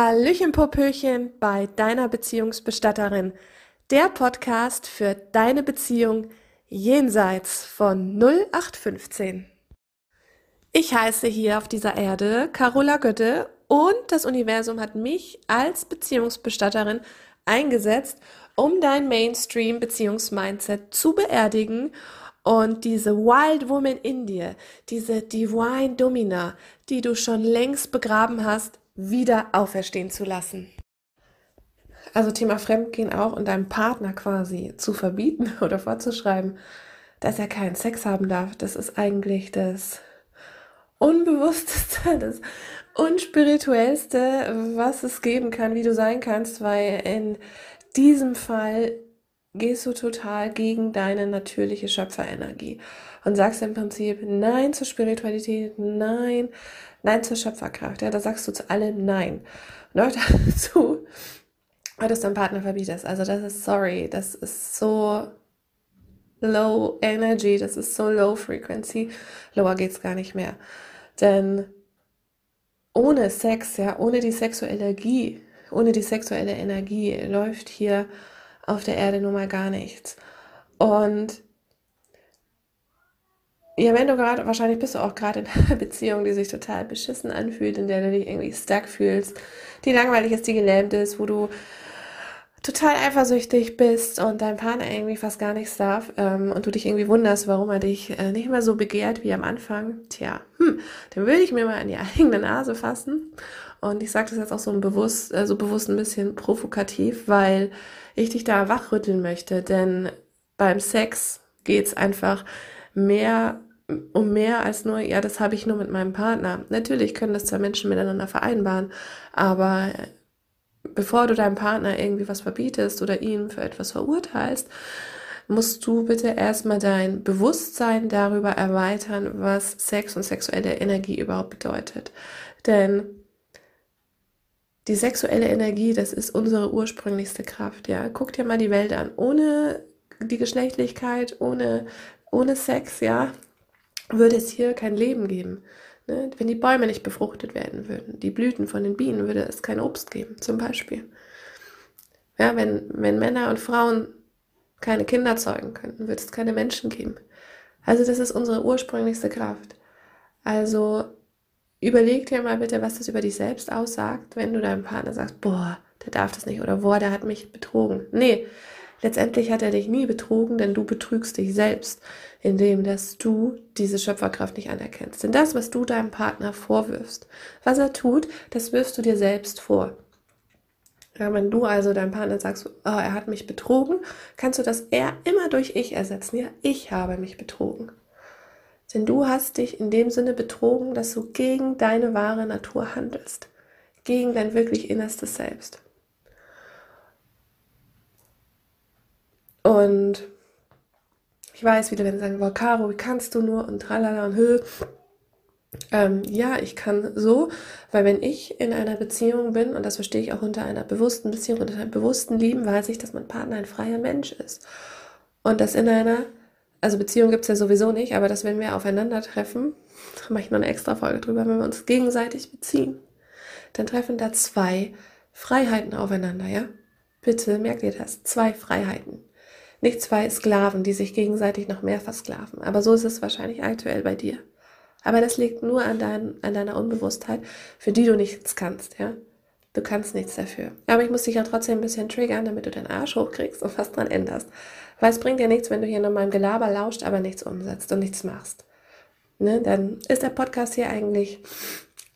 Hallöchen Popöchen bei deiner Beziehungsbestatterin. Der Podcast für deine Beziehung jenseits von 0815. Ich heiße hier auf dieser Erde Carola Götte und das Universum hat mich als Beziehungsbestatterin eingesetzt, um dein Mainstream-Beziehungsmindset zu beerdigen und diese Wild Woman in dir, diese Divine Domina, die du schon längst begraben hast, wieder auferstehen zu lassen. Also Thema Fremdgehen auch und deinem Partner quasi zu verbieten oder vorzuschreiben, dass er keinen Sex haben darf, das ist eigentlich das Unbewussteste, das Unspirituellste, was es geben kann, wie du sein kannst, weil in diesem Fall gehst du total gegen deine natürliche Schöpferenergie und sagst im Prinzip Nein zur Spiritualität, Nein, Nein zur Schöpferkraft. Ja, da sagst du zu allem Nein. Und auch dazu, weil du es deinem Partner verbietest. Also das ist sorry, das ist so low energy, das ist so low frequency. Lower geht's gar nicht mehr. Denn ohne Sex, ja, ohne die sexuelle Energie, ohne die sexuelle Energie läuft hier auf der Erde nun mal gar nichts. Und ja, wenn du gerade, wahrscheinlich bist du auch gerade in einer Beziehung, die sich total beschissen anfühlt, in der du dich irgendwie stuck fühlst, die langweilig ist, die gelähmt ist, wo du total eifersüchtig bist und dein Partner irgendwie fast gar nichts darf ähm, und du dich irgendwie wunderst, warum er dich äh, nicht mehr so begehrt wie am Anfang, tja, hm, dann würde ich mir mal an die eigene Nase fassen. Und ich sage das jetzt auch so bewusst, äh, so bewusst ein bisschen provokativ, weil ich dich da wachrütteln möchte. Denn beim Sex geht's einfach mehr um mehr als nur, ja, das habe ich nur mit meinem Partner. Natürlich können das zwei Menschen miteinander vereinbaren, aber bevor du deinem Partner irgendwie was verbietest oder ihn für etwas verurteilst, musst du bitte erstmal dein Bewusstsein darüber erweitern, was Sex und sexuelle Energie überhaupt bedeutet. Denn die sexuelle Energie, das ist unsere ursprünglichste Kraft, ja. Guck dir mal die Welt an. Ohne die Geschlechtlichkeit, ohne, ohne Sex, ja, würde es hier kein Leben geben. Ne? Wenn die Bäume nicht befruchtet werden würden, die Blüten von den Bienen, würde es kein Obst geben, zum Beispiel. Ja, wenn, wenn Männer und Frauen keine Kinder zeugen könnten, würde es keine Menschen geben. Also das ist unsere ursprünglichste Kraft. Also überleg dir mal bitte, was das über dich selbst aussagt, wenn du deinem Partner sagst, boah, der darf das nicht oder boah, der hat mich betrogen. Nee, letztendlich hat er dich nie betrogen, denn du betrügst dich selbst, indem dass du diese Schöpferkraft nicht anerkennst. Denn das, was du deinem Partner vorwirfst, was er tut, das wirfst du dir selbst vor. Ja, wenn du also deinem Partner sagst, oh, er hat mich betrogen, kannst du das eher immer durch ich ersetzen. Ja, ich habe mich betrogen. Denn du hast dich in dem Sinne betrogen, dass du gegen deine wahre Natur handelst, gegen dein wirklich innerstes Selbst. Und ich weiß, wieder sie sagen, wow, Caro, wie kannst du nur und tralala und hö. Ähm, ja, ich kann so, weil wenn ich in einer Beziehung bin, und das verstehe ich auch unter einer bewussten Beziehung, unter einem bewussten Lieben, weiß ich, dass mein Partner ein freier Mensch ist. Und dass in einer also Beziehung gibt es ja sowieso nicht, aber dass wenn wir aufeinandertreffen, da mache ich noch eine extra Folge drüber, wenn wir uns gegenseitig beziehen, dann treffen da zwei Freiheiten aufeinander, ja? Bitte merkt ihr das, zwei Freiheiten. Nicht zwei Sklaven, die sich gegenseitig noch mehr versklaven. Aber so ist es wahrscheinlich aktuell bei dir. Aber das liegt nur an, dein, an deiner Unbewusstheit, für die du nichts kannst, ja? Du kannst nichts dafür. Aber ich muss dich ja trotzdem ein bisschen triggern, damit du deinen Arsch hochkriegst und was dran änderst. Weil es bringt dir nichts, wenn du hier nur meinem Gelaber lauscht, aber nichts umsetzt und nichts machst. Ne? Dann ist der Podcast hier eigentlich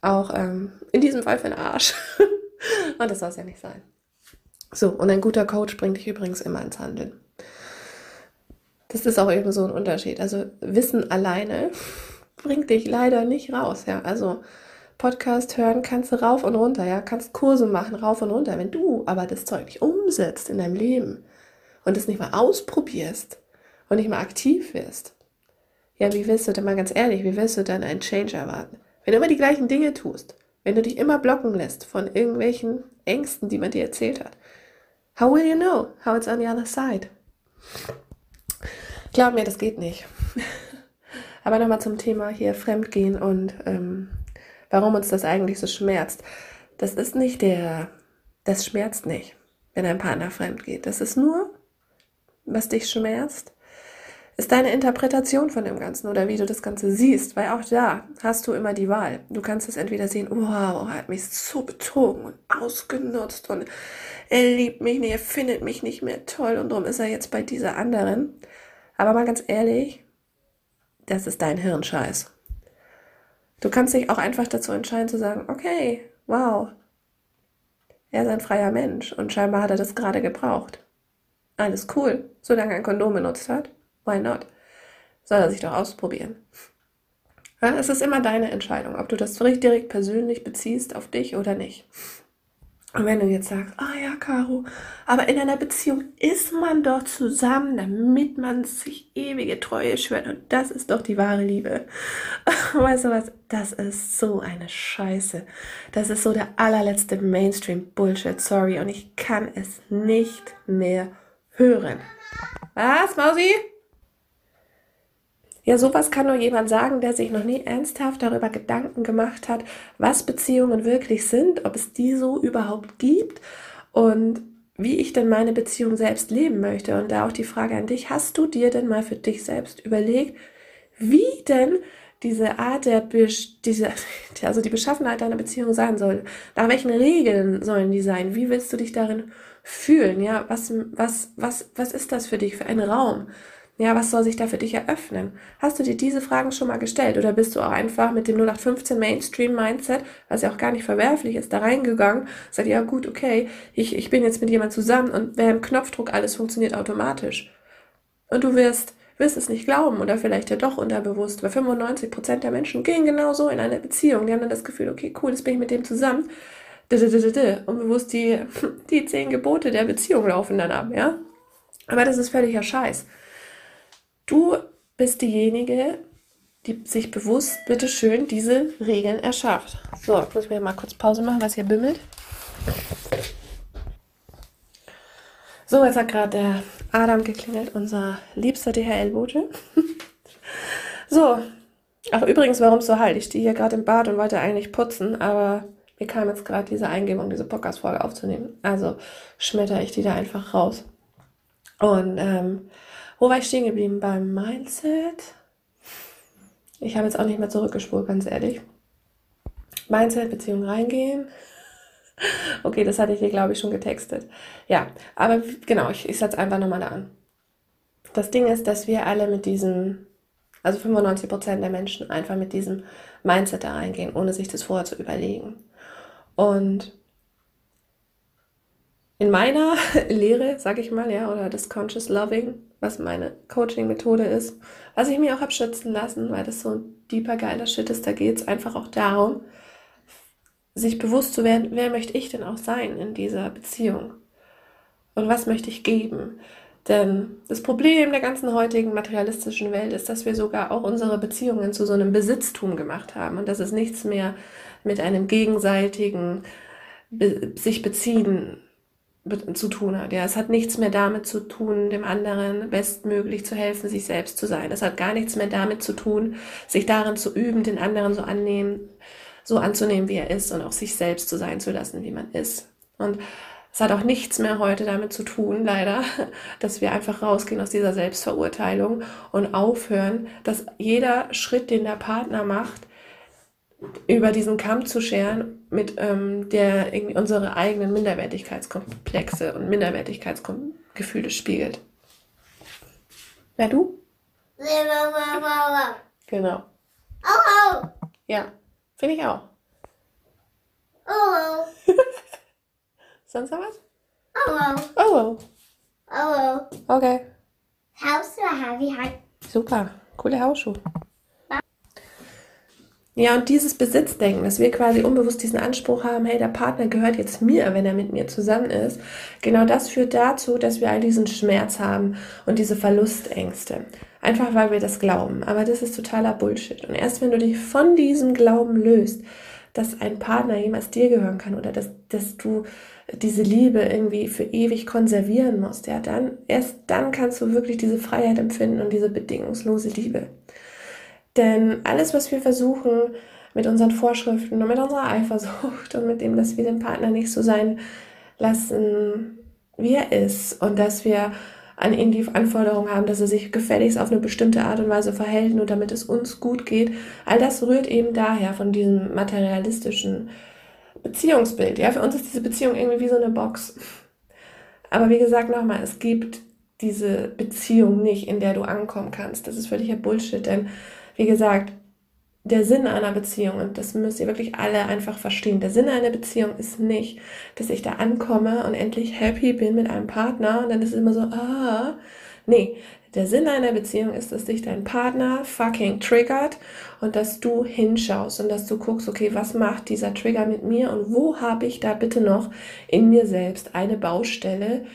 auch ähm, in diesem Fall für den Arsch. und das soll es ja nicht sein. So, und ein guter Coach bringt dich übrigens immer ins Handeln. Das ist auch eben so ein Unterschied. Also Wissen alleine bringt dich leider nicht raus. Ja, also Podcast hören kannst du rauf und runter, ja, kannst Kurse machen, rauf und runter. Wenn du aber das Zeug nicht umsetzt in deinem Leben und es nicht mal ausprobierst und nicht mal aktiv wirst, ja, wie willst du denn mal ganz ehrlich, wie willst du dann einen Change erwarten? Wenn du immer die gleichen Dinge tust, wenn du dich immer blocken lässt von irgendwelchen Ängsten, die man dir erzählt hat, how will you know how it's on the other side? Glaub mir, das geht nicht. Aber nochmal zum Thema hier Fremdgehen und ähm, warum uns das eigentlich so schmerzt. das ist nicht der, das schmerzt nicht, wenn ein Partner fremd geht. Das ist nur, was dich schmerzt, ist deine Interpretation von dem Ganzen oder wie du das Ganze siehst, weil auch da hast du immer die Wahl. Du kannst es entweder sehen, wow, er hat mich so betrogen und ausgenutzt und er liebt mich nicht, er findet mich nicht mehr toll und darum ist er jetzt bei dieser anderen. Aber mal ganz ehrlich, das ist dein Hirnscheiß. Du kannst dich auch einfach dazu entscheiden zu sagen, okay, wow, er ist ein freier Mensch und scheinbar hat er das gerade gebraucht. Alles cool, solange er ein Kondom benutzt hat. Why not? Soll er sich doch ausprobieren. Ja, es ist immer deine Entscheidung, ob du das direkt persönlich beziehst auf dich oder nicht. Und wenn du jetzt sagst, ah ja, Caro, aber in einer Beziehung ist man doch zusammen, damit man sich ewige Treue schwört. Und das ist doch die wahre Liebe. Weißt du was? Das ist so eine Scheiße. Das ist so der allerletzte Mainstream-Bullshit, sorry. Und ich kann es nicht mehr hören. Was, Mausi? Ja, sowas kann nur jemand sagen, der sich noch nie ernsthaft darüber Gedanken gemacht hat, was Beziehungen wirklich sind, ob es die so überhaupt gibt und wie ich denn meine Beziehung selbst leben möchte. Und da auch die Frage an dich, hast du dir denn mal für dich selbst überlegt, wie denn diese Art der, diese, also die Beschaffenheit deiner Beziehung sein soll? Nach welchen Regeln sollen die sein? Wie willst du dich darin fühlen? Ja, was, was, was, was ist das für dich für ein Raum? Ja, was soll sich da für dich eröffnen? Hast du dir diese Fragen schon mal gestellt oder bist du auch einfach mit dem 0815 Mainstream Mindset, was ja auch gar nicht verwerflich ist, da reingegangen, sagt, ja gut, okay, ich, ich bin jetzt mit jemand zusammen und wer im Knopfdruck alles funktioniert automatisch. Und du wirst, wirst es nicht glauben oder vielleicht ja doch unterbewusst, weil 95 Prozent der Menschen gehen genauso in eine Beziehung. Die haben dann das Gefühl, okay, cool, jetzt bin ich mit dem zusammen. Und bewusst die, die zehn Gebote der Beziehung laufen dann ab, ja? Aber das ist völliger Scheiß. Du bist diejenige, die sich bewusst, bitteschön, diese Regeln erschafft. So, ich muss mir mal kurz Pause machen, was hier bimmelt. So, jetzt hat gerade der Adam geklingelt, unser liebster DHL-Bote. so, ach übrigens, warum so halt? Ich stehe hier gerade im Bad und wollte eigentlich putzen, aber mir kam jetzt gerade diese Eingebung, diese Podcast-Folge aufzunehmen. Also schmetter ich die da einfach raus. Und ähm, wo war ich stehen geblieben? Beim Mindset. Ich habe jetzt auch nicht mehr zurückgespult, ganz ehrlich. Mindset, Beziehung reingehen. Okay, das hatte ich hier, glaube ich, schon getextet. Ja, aber genau, ich, ich setze einfach nochmal da an. Das Ding ist, dass wir alle mit diesem, also 95% der Menschen einfach mit diesem Mindset da reingehen, ohne sich das vorher zu überlegen. Und in meiner Lehre, sag ich mal, ja, oder das Conscious Loving, was meine Coaching-Methode ist, was ich mir auch habe schützen lassen, weil das so ein deeper, geiler Shit ist. Da geht es einfach auch darum, sich bewusst zu werden, wer möchte ich denn auch sein in dieser Beziehung? Und was möchte ich geben? Denn das Problem der ganzen heutigen materialistischen Welt ist, dass wir sogar auch unsere Beziehungen zu so einem Besitztum gemacht haben und dass es nichts mehr mit einem gegenseitigen Be sich beziehen zu tun hat. Ja, es hat nichts mehr damit zu tun, dem anderen bestmöglich zu helfen, sich selbst zu sein. Es hat gar nichts mehr damit zu tun, sich darin zu üben, den anderen so annehmen, so anzunehmen, wie er ist und auch sich selbst zu sein zu lassen, wie man ist. Und es hat auch nichts mehr heute damit zu tun, leider, dass wir einfach rausgehen aus dieser Selbstverurteilung und aufhören, dass jeder Schritt, den der Partner macht, über diesen Kamm zu scheren, mit ähm, der irgendwie unsere eigenen Minderwertigkeitskomplexe und Minderwertigkeitsgefühle spiegelt. Ja, du? Genau. Oh, oh. Ja, finde ich auch. Oh, oh. Sonst noch was? Oh, oh. Oh, oh. Oh, oh. Okay. Hausschuhe habe ich halt. Super, coole Hausschuhe. Ja, und dieses Besitzdenken, dass wir quasi unbewusst diesen Anspruch haben, hey, der Partner gehört jetzt mir, wenn er mit mir zusammen ist, genau das führt dazu, dass wir all diesen Schmerz haben und diese Verlustängste. Einfach weil wir das glauben. Aber das ist totaler Bullshit. Und erst wenn du dich von diesem Glauben löst, dass ein Partner jemals dir gehören kann oder dass, dass du diese Liebe irgendwie für ewig konservieren musst, ja, dann, erst dann kannst du wirklich diese Freiheit empfinden und diese bedingungslose Liebe. Denn alles, was wir versuchen, mit unseren Vorschriften und mit unserer Eifersucht und mit dem, dass wir den Partner nicht so sein lassen, wie er ist und dass wir an ihn die Anforderung haben, dass er sich gefälligst auf eine bestimmte Art und Weise verhält, nur damit es uns gut geht. All das rührt eben daher von diesem materialistischen Beziehungsbild. Ja, für uns ist diese Beziehung irgendwie wie so eine Box. Aber wie gesagt, nochmal, es gibt diese Beziehung nicht, in der du ankommen kannst. Das ist völliger Bullshit, denn wie gesagt, der Sinn einer Beziehung, und das müsst ihr wirklich alle einfach verstehen, der Sinn einer Beziehung ist nicht, dass ich da ankomme und endlich happy bin mit einem Partner und dann ist es immer so, ah, nee, der Sinn einer Beziehung ist, dass dich dein Partner fucking triggert und dass du hinschaust und dass du guckst, okay, was macht dieser Trigger mit mir und wo habe ich da bitte noch in mir selbst eine Baustelle,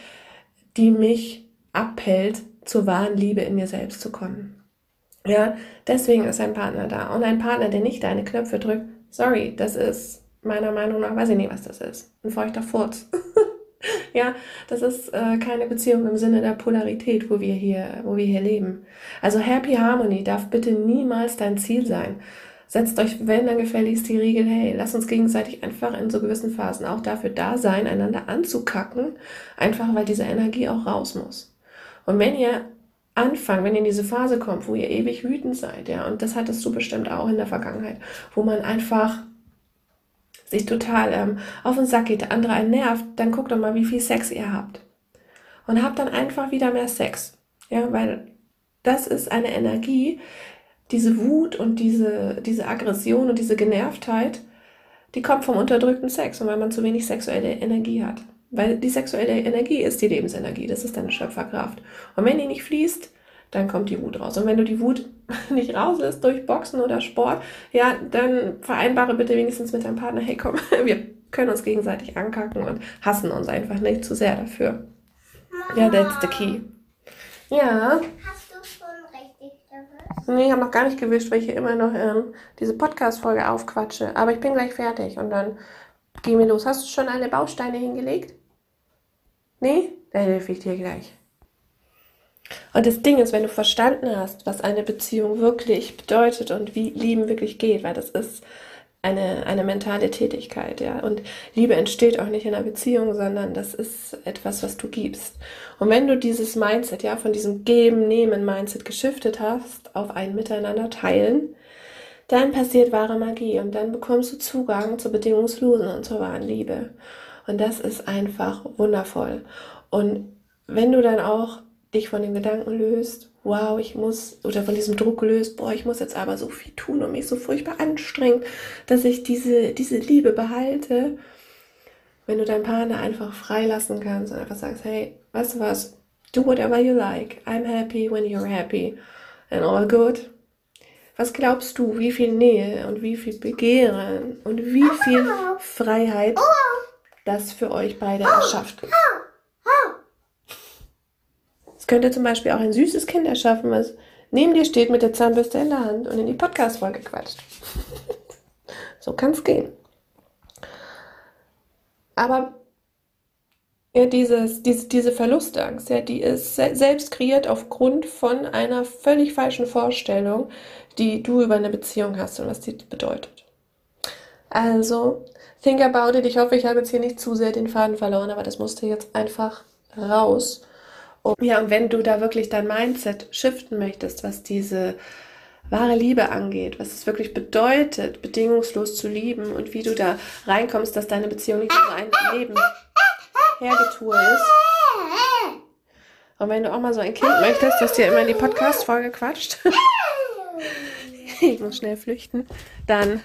die mich abhält, zur wahren Liebe in mir selbst zu kommen. Ja, deswegen ist ein Partner da. Und ein Partner, der nicht deine Knöpfe drückt, sorry, das ist meiner Meinung nach, weiß ich nicht, was das ist. Ein feuchter Furz. ja, das ist äh, keine Beziehung im Sinne der Polarität, wo wir hier, wo wir hier leben. Also Happy Harmony darf bitte niemals dein Ziel sein. Setzt euch, wenn dann gefälligst die Regel, hey, lasst uns gegenseitig einfach in so gewissen Phasen auch dafür da sein, einander anzukacken, einfach weil diese Energie auch raus muss. Und wenn ihr anfangen, wenn ihr in diese Phase kommt, wo ihr ewig wütend seid, ja, und das hattest du bestimmt auch in der Vergangenheit, wo man einfach sich total ähm, auf den Sack geht, der andere einen nervt, dann guckt doch mal, wie viel Sex ihr habt. Und habt dann einfach wieder mehr Sex. Ja, weil das ist eine Energie, diese Wut und diese, diese Aggression und diese Genervtheit, die kommt vom unterdrückten Sex und weil man zu wenig sexuelle Energie hat. Weil die sexuelle Energie ist die Lebensenergie, das ist deine Schöpferkraft. Und wenn die nicht fließt, dann kommt die Wut raus. Und wenn du die Wut nicht rauslässt durch Boxen oder Sport, ja, dann vereinbare bitte wenigstens mit deinem Partner, hey komm, wir können uns gegenseitig ankacken und hassen uns einfach nicht zu sehr dafür. Ja, that's the key. Ja. Hast du schon richtig gewischt? Nee, ich habe noch gar nicht gewischt, weil ich hier immer noch ähm, diese Podcast-Folge aufquatsche. Aber ich bin gleich fertig und dann gehen wir los. Hast du schon alle Bausteine hingelegt? Nee? Dann helfe ich dir gleich. Und das Ding ist, wenn du verstanden hast, was eine Beziehung wirklich bedeutet und wie Lieben wirklich geht, weil das ist eine, eine mentale Tätigkeit, ja. Und Liebe entsteht auch nicht in einer Beziehung, sondern das ist etwas, was du gibst. Und wenn du dieses Mindset, ja, von diesem Geben-Nehmen-Mindset geschiftet hast auf ein Miteinander teilen, dann passiert wahre Magie und dann bekommst du Zugang zur bedingungslosen und zur wahren Liebe. Und das ist einfach wundervoll. Und wenn du dann auch dich von dem Gedanken löst, wow, ich muss, oder von diesem Druck löst, boah, ich muss jetzt aber so viel tun und mich so furchtbar anstrengen, dass ich diese, diese Liebe behalte, wenn du deinen Partner einfach freilassen kannst und einfach sagst, hey, weißt du was, do whatever you like, I'm happy when you're happy and all good. Was glaubst du, wie viel Nähe und wie viel Begehren und wie viel Freiheit das für euch beide erschafft? Es könnte zum Beispiel auch ein süßes Kind erschaffen, was neben dir steht mit der Zahnbürste in der Hand und in die Podcast-Folge quatscht. so kann es gehen. Aber ja, dieses, diese, diese Verlustangst, ja, die ist selbst kreiert aufgrund von einer völlig falschen Vorstellung, die du über eine Beziehung hast und was die bedeutet. Also, think about it. Ich hoffe, ich habe jetzt hier nicht zu sehr den Faden verloren, aber das musste jetzt einfach raus. Und, ja, und wenn du da wirklich dein Mindset shiften möchtest, was diese wahre Liebe angeht, was es wirklich bedeutet, bedingungslos zu lieben und wie du da reinkommst, dass deine Beziehung nicht nur ein Leben hergetue ist. Und wenn du auch mal so ein Kind möchtest, das dir immer in die Podcast-Folge quatscht, ich muss schnell flüchten, dann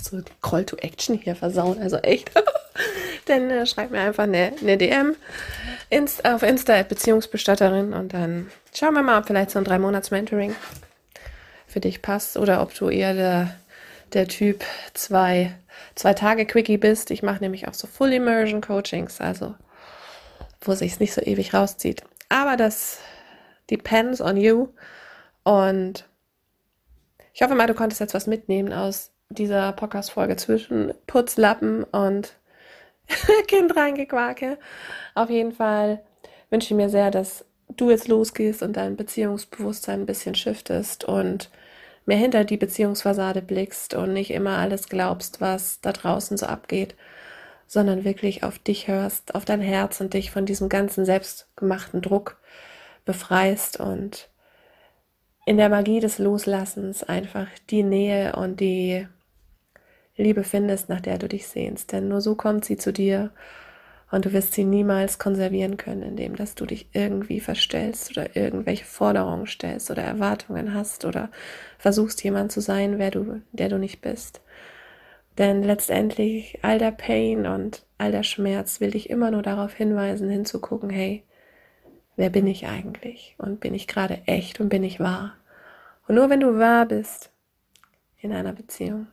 so Call to Action hier versauen, also echt. dann äh, schreib mir einfach eine, eine DM Inst auf Insta Beziehungsbestatterin und dann schauen wir mal, ob vielleicht so ein drei Monats Mentoring für dich passt oder ob du eher der, der Typ zwei, zwei Tage Quickie bist. Ich mache nämlich auch so Full Immersion Coachings, also wo sich nicht so ewig rauszieht. Aber das depends on you und ich hoffe mal, du konntest jetzt was mitnehmen aus dieser Podcast-Folge zwischen Putzlappen und Kind reingequake. Auf jeden Fall wünsche ich mir sehr, dass du jetzt losgehst und dein Beziehungsbewusstsein ein bisschen shiftest und mehr hinter die Beziehungsfassade blickst und nicht immer alles glaubst, was da draußen so abgeht, sondern wirklich auf dich hörst, auf dein Herz und dich von diesem ganzen selbstgemachten Druck befreist und in der Magie des Loslassens einfach die Nähe und die Liebe findest, nach der du dich sehnst. Denn nur so kommt sie zu dir und du wirst sie niemals konservieren können, indem dass du dich irgendwie verstellst oder irgendwelche Forderungen stellst oder Erwartungen hast oder versuchst jemand zu sein, wer du, der du nicht bist. Denn letztendlich all der Pain und all der Schmerz will dich immer nur darauf hinweisen, hinzugucken, hey, wer bin ich eigentlich? Und bin ich gerade echt und bin ich wahr? Und nur wenn du wahr bist in einer Beziehung,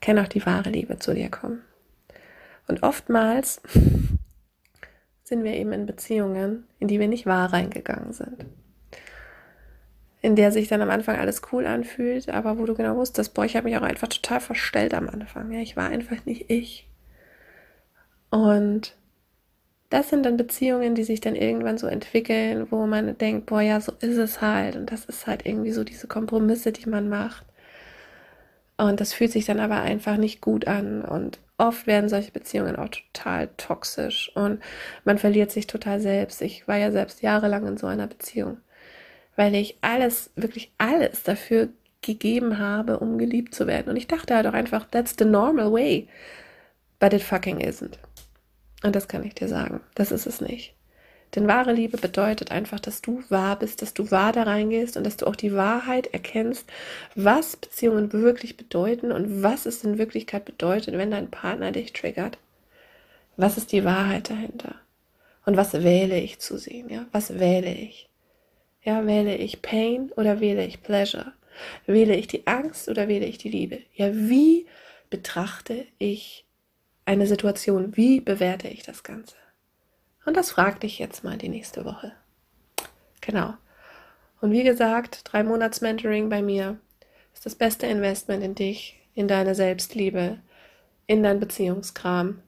kann auch die wahre Liebe zu dir kommen. Und oftmals sind wir eben in Beziehungen, in die wir nicht wahr reingegangen sind. In der sich dann am Anfang alles cool anfühlt, aber wo du genau wusstest, boah, ich habe mich auch einfach total verstellt am Anfang. Ja, ich war einfach nicht ich. Und das sind dann Beziehungen, die sich dann irgendwann so entwickeln, wo man denkt, boah, ja, so ist es halt. Und das ist halt irgendwie so diese Kompromisse, die man macht. Und das fühlt sich dann aber einfach nicht gut an. Und oft werden solche Beziehungen auch total toxisch und man verliert sich total selbst. Ich war ja selbst jahrelang in so einer Beziehung, weil ich alles, wirklich alles dafür gegeben habe, um geliebt zu werden. Und ich dachte halt auch einfach, that's the normal way. But it fucking isn't. Und das kann ich dir sagen. Das ist es nicht. Denn wahre Liebe bedeutet einfach, dass du wahr bist, dass du wahr da reingehst und dass du auch die Wahrheit erkennst, was Beziehungen wirklich bedeuten und was es in Wirklichkeit bedeutet, wenn dein Partner dich triggert. Was ist die Wahrheit dahinter? Und was wähle ich zu sehen? Ja, was wähle ich? Ja, wähle ich Pain oder wähle ich Pleasure? Wähle ich die Angst oder wähle ich die Liebe? Ja, wie betrachte ich eine Situation? Wie bewerte ich das Ganze? Und das frag dich jetzt mal die nächste Woche. Genau. Und wie gesagt, drei Monats Mentoring bei mir ist das beste Investment in dich, in deine Selbstliebe, in dein Beziehungskram.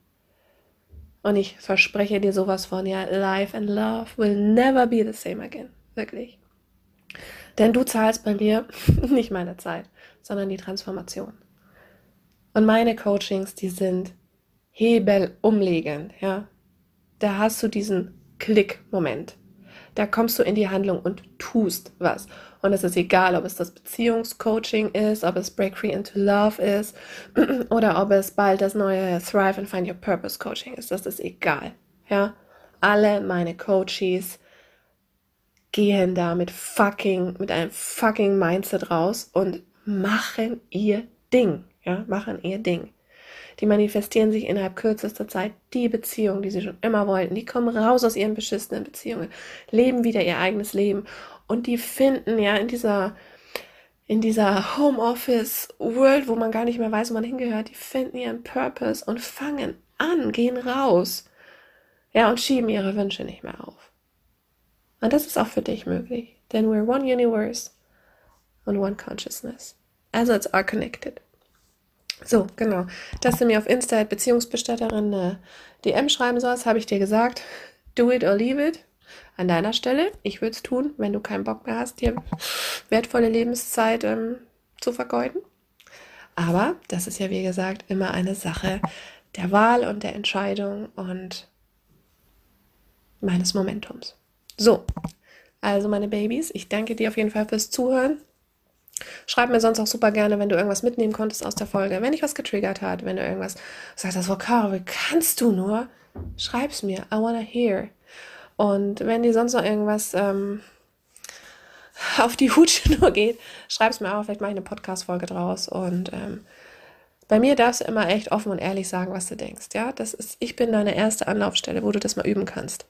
Und ich verspreche dir sowas von, ja, life and love will never be the same again. Wirklich. Denn du zahlst bei mir nicht meine Zeit, sondern die Transformation. Und meine Coachings, die sind hebelumlegend, ja da hast du diesen Klick-Moment. Da kommst du in die Handlung und tust was. Und es ist egal, ob es das Beziehungscoaching ist, ob es Break Free into Love ist oder ob es bald das neue Thrive and Find Your Purpose Coaching ist. Das ist egal. Ja, alle meine Coaches gehen da mit fucking, mit einem fucking Mindset raus und machen ihr Ding. Ja, machen ihr Ding die manifestieren sich innerhalb kürzester Zeit die Beziehung, die sie schon immer wollten. Die kommen raus aus ihren beschissenen Beziehungen, leben wieder ihr eigenes Leben und die finden ja in dieser in dieser Homeoffice World, wo man gar nicht mehr weiß, wo man hingehört, die finden ihren Purpose und fangen an, gehen raus. Ja, und schieben ihre Wünsche nicht mehr auf. Und das ist auch für dich möglich. Denn we're one universe and one consciousness. Also it's all connected. So, genau. Dass du mir auf Insta Beziehungsbestatterin eine DM schreiben sollst, habe ich dir gesagt. Do it or leave it. An deiner Stelle. Ich würde es tun, wenn du keinen Bock mehr hast, dir wertvolle Lebenszeit ähm, zu vergeuden. Aber das ist ja, wie gesagt, immer eine Sache der Wahl und der Entscheidung und meines Momentums. So, also meine Babys, ich danke dir auf jeden Fall fürs Zuhören. Schreib mir sonst auch super gerne, wenn du irgendwas mitnehmen konntest aus der Folge, wenn dich was getriggert hat, wenn du irgendwas sagst, das Caro, wie kannst du nur? Schreib's mir. I wanna hear. Und wenn dir sonst noch irgendwas ähm, auf die Hutschnur geht, schreib's mir auch. Vielleicht mache ich eine Podcast-Folge draus. Und ähm, bei mir darfst du immer echt offen und ehrlich sagen, was du denkst. Ja, das ist, ich bin deine erste Anlaufstelle, wo du das mal üben kannst.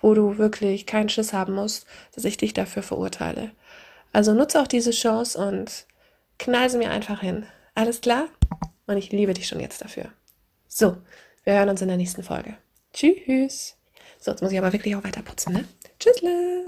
Wo du wirklich keinen Schiss haben musst, dass ich dich dafür verurteile. Also nutze auch diese Chance und knall sie mir einfach hin. Alles klar? Und ich liebe dich schon jetzt dafür. So, wir hören uns in der nächsten Folge. Tschüss. So, jetzt muss ich aber wirklich auch weiter putzen, ne? Tschüssle.